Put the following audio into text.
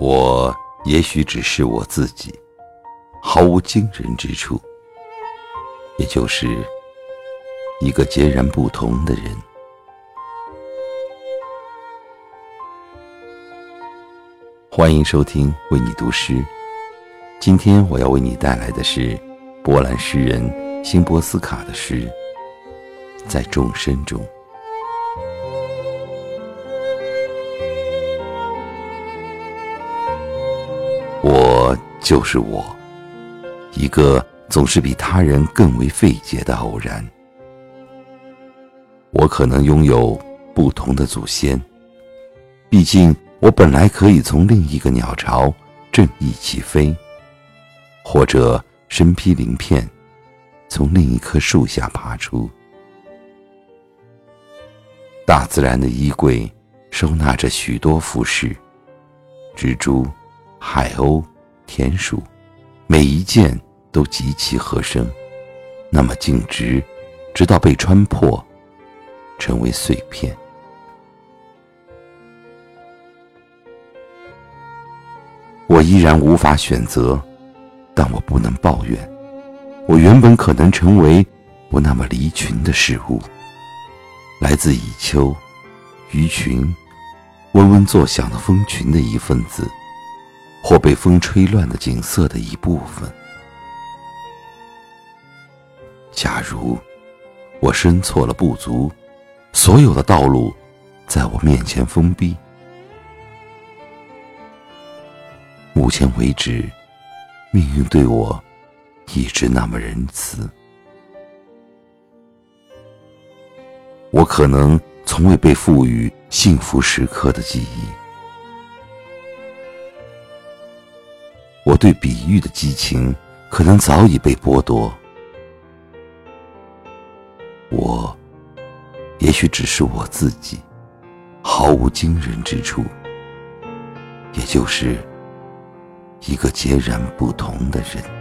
我也许只是我自己，毫无惊人之处，也就是一个截然不同的人。欢迎收听为你读诗，今天我要为你带来的是波兰诗人辛波斯卡的诗《在众生中》。就是我，一个总是比他人更为费解的偶然。我可能拥有不同的祖先，毕竟我本来可以从另一个鸟巢正翼起飞，或者身披鳞片，从另一棵树下爬出。大自然的衣柜收纳着许多服饰，蜘蛛。海鸥、田鼠，每一件都极其合身，那么径直，直到被穿破，成为碎片。我依然无法选择，但我不能抱怨。我原本可能成为不那么离群的事物，来自蚁丘、鱼群、嗡嗡作响的蜂群的一份子。或被风吹乱的景色的一部分。假如我身错了不足，所有的道路在我面前封闭。目前为止，命运对我一直那么仁慈。我可能从未被赋予幸福时刻的记忆。对比喻的激情，可能早已被剥夺。我，也许只是我自己，毫无惊人之处，也就是一个截然不同的人。